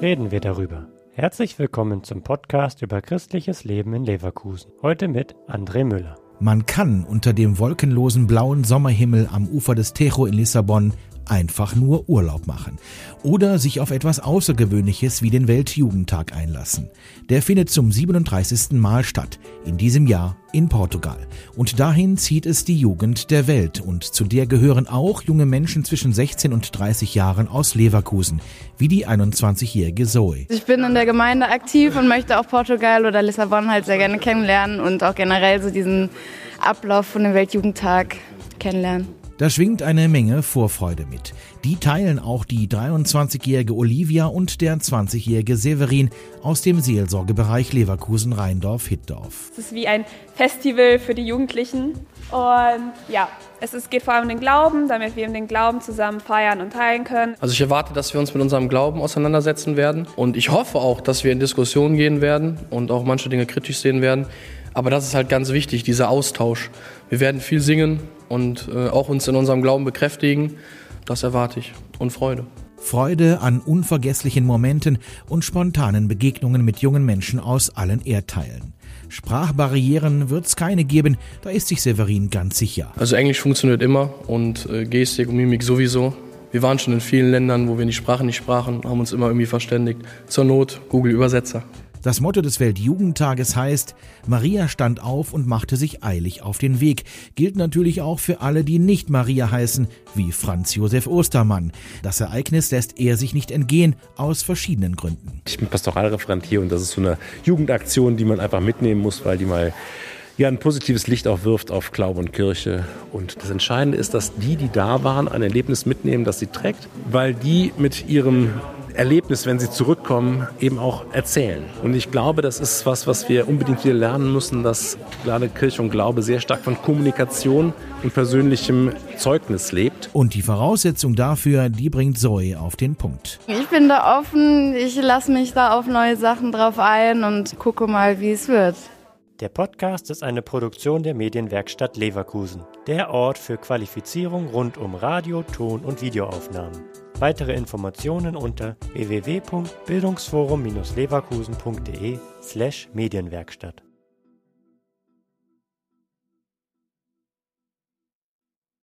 reden wir darüber. Herzlich willkommen zum Podcast über christliches Leben in Leverkusen. Heute mit André Müller. Man kann unter dem wolkenlosen blauen Sommerhimmel am Ufer des Tejo in Lissabon einfach nur Urlaub machen oder sich auf etwas Außergewöhnliches wie den Weltjugendtag einlassen. Der findet zum 37. Mal statt, in diesem Jahr in Portugal. Und dahin zieht es die Jugend der Welt und zu der gehören auch junge Menschen zwischen 16 und 30 Jahren aus Leverkusen, wie die 21-jährige Zoe. Ich bin in der Gemeinde aktiv und möchte auch Portugal oder Lissabon halt sehr gerne kennenlernen und auch generell so diesen Ablauf von dem Weltjugendtag kennenlernen. Da schwingt eine Menge Vorfreude mit. Die teilen auch die 23-jährige Olivia und der 20-jährige Severin aus dem Seelsorgebereich Leverkusen-Rheindorf-Hittdorf. Es ist wie ein Festival für die Jugendlichen. Und ja, es ist, geht vor allem um den Glauben, damit wir den Glauben zusammen feiern und teilen können. Also ich erwarte, dass wir uns mit unserem Glauben auseinandersetzen werden. Und ich hoffe auch, dass wir in Diskussionen gehen werden und auch manche Dinge kritisch sehen werden. Aber das ist halt ganz wichtig, dieser Austausch. Wir werden viel singen und äh, auch uns in unserem Glauben bekräftigen. Das erwarte ich und Freude. Freude an unvergesslichen Momenten und spontanen Begegnungen mit jungen Menschen aus allen Erdteilen. Sprachbarrieren wird es keine geben, da ist sich Severin ganz sicher. Also Englisch funktioniert immer und äh, Gestik und Mimik sowieso. Wir waren schon in vielen Ländern, wo wir die Sprache nicht sprachen, haben uns immer irgendwie verständigt. Zur Not Google Übersetzer. Das Motto des Weltjugendtages heißt, Maria stand auf und machte sich eilig auf den Weg. Gilt natürlich auch für alle, die nicht Maria heißen, wie Franz Josef Ostermann. Das Ereignis lässt er sich nicht entgehen, aus verschiedenen Gründen. Ich bin Pastoralreferent hier und das ist so eine Jugendaktion, die man einfach mitnehmen muss, weil die mal ja ein positives Licht auch wirft auf Glaube und Kirche. Und das Entscheidende ist, dass die, die da waren, ein Erlebnis mitnehmen, das sie trägt, weil die mit ihrem Erlebnis, wenn sie zurückkommen, eben auch erzählen. Und ich glaube, das ist was, was wir unbedingt wieder lernen müssen, dass gerade Kirche und Glaube sehr stark von Kommunikation und persönlichem Zeugnis lebt. Und die Voraussetzung dafür, die bringt Zoe auf den Punkt. Ich bin da offen, ich lasse mich da auf neue Sachen drauf ein und gucke mal, wie es wird. Der Podcast ist eine Produktion der Medienwerkstatt Leverkusen, der Ort für Qualifizierung rund um Radio, Ton und Videoaufnahmen. Weitere Informationen unter www.bildungsforum-leverkusen.de slash Medienwerkstatt.